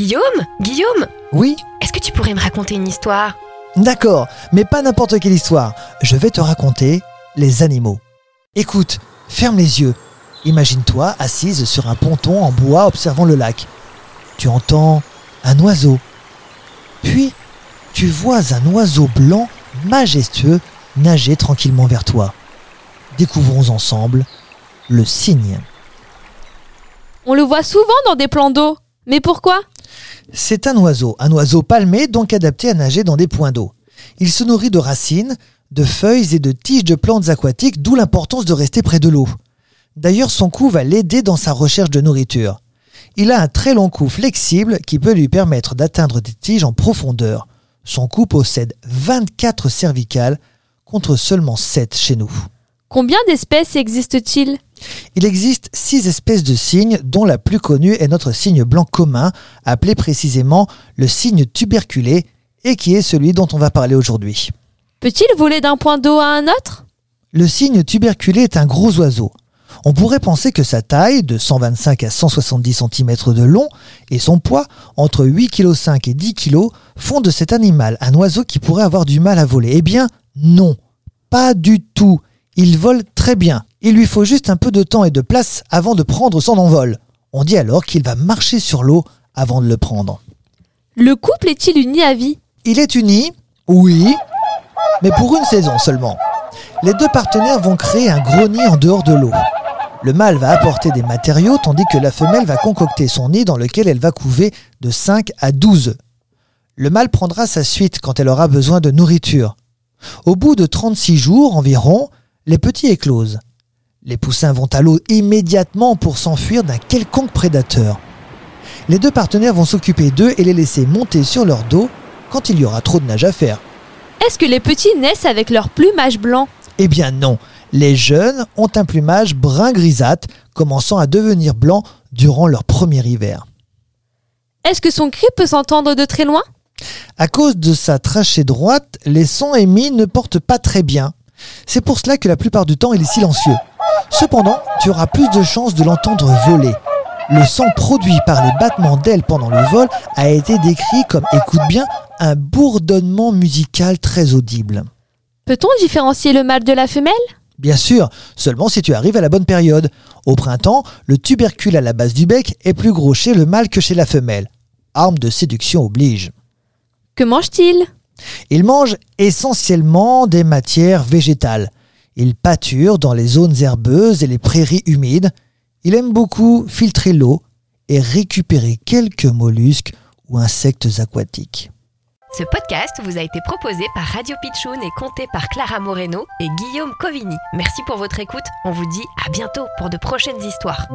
Guillaume Guillaume Oui Est-ce que tu pourrais me raconter une histoire? D'accord, mais pas n'importe quelle histoire. Je vais te raconter les animaux. Écoute, ferme les yeux. Imagine-toi assise sur un ponton en bois observant le lac. Tu entends un oiseau. Puis, tu vois un oiseau blanc majestueux nager tranquillement vers toi. Découvrons ensemble le cygne. On le voit souvent dans des plans d'eau. Mais pourquoi? C'est un oiseau, un oiseau palmé donc adapté à nager dans des points d'eau. Il se nourrit de racines, de feuilles et de tiges de plantes aquatiques, d'où l'importance de rester près de l'eau. D'ailleurs, son cou va l'aider dans sa recherche de nourriture. Il a un très long cou flexible qui peut lui permettre d'atteindre des tiges en profondeur. Son cou possède 24 cervicales contre seulement 7 chez nous. Combien d'espèces existe-t-il Il existe 6 espèces de cygnes dont la plus connue est notre cygne blanc commun, appelé précisément le cygne tuberculé et qui est celui dont on va parler aujourd'hui. Peut-il voler d'un point d'eau à un autre? Le cygne tuberculé est un gros oiseau. On pourrait penser que sa taille, de 125 à 170 cm de long, et son poids, entre 8,5 kg et 10 kg, font de cet animal un oiseau qui pourrait avoir du mal à voler. Eh bien, non, pas du tout. Il vole très bien. Il lui faut juste un peu de temps et de place avant de prendre son envol. On dit alors qu'il va marcher sur l'eau avant de le prendre. Le couple est-il uni à vie? Il est uni, oui, mais pour une saison seulement. Les deux partenaires vont créer un gros nid en dehors de l'eau. Le mâle va apporter des matériaux tandis que la femelle va concocter son nid dans lequel elle va couver de 5 à 12 œufs. Le mâle prendra sa suite quand elle aura besoin de nourriture. Au bout de 36 jours environ, les petits éclosent. Les poussins vont à l'eau immédiatement pour s'enfuir d'un quelconque prédateur. Les deux partenaires vont s'occuper d'eux et les laisser monter sur leur dos quand il y aura trop de nage à faire. Est-ce que les petits naissent avec leur plumage blanc? Eh bien non, les jeunes ont un plumage brun grisâtre, commençant à devenir blanc durant leur premier hiver. Est-ce que son cri peut s'entendre de très loin? À cause de sa trachée droite, les sons émis ne portent pas très bien. C'est pour cela que la plupart du temps il est silencieux. Cependant, tu auras plus de chances de l'entendre voler. Le son produit par les battements d'ailes pendant le vol a été décrit comme, écoute bien, un bourdonnement musical très audible. Peut-on différencier le mâle de la femelle? Bien sûr, seulement si tu arrives à la bonne période. Au printemps, le tubercule à la base du bec est plus gros chez le mâle que chez la femelle. Arme de séduction oblige. Que mange-t-il? Il mange essentiellement des matières végétales. Il pâture dans les zones herbeuses et les prairies humides. Il aime beaucoup filtrer l'eau et récupérer quelques mollusques ou insectes aquatiques. Ce podcast vous a été proposé par Radio Pitchoun et compté par Clara Moreno et Guillaume Covini. Merci pour votre écoute. On vous dit à bientôt pour de prochaines histoires.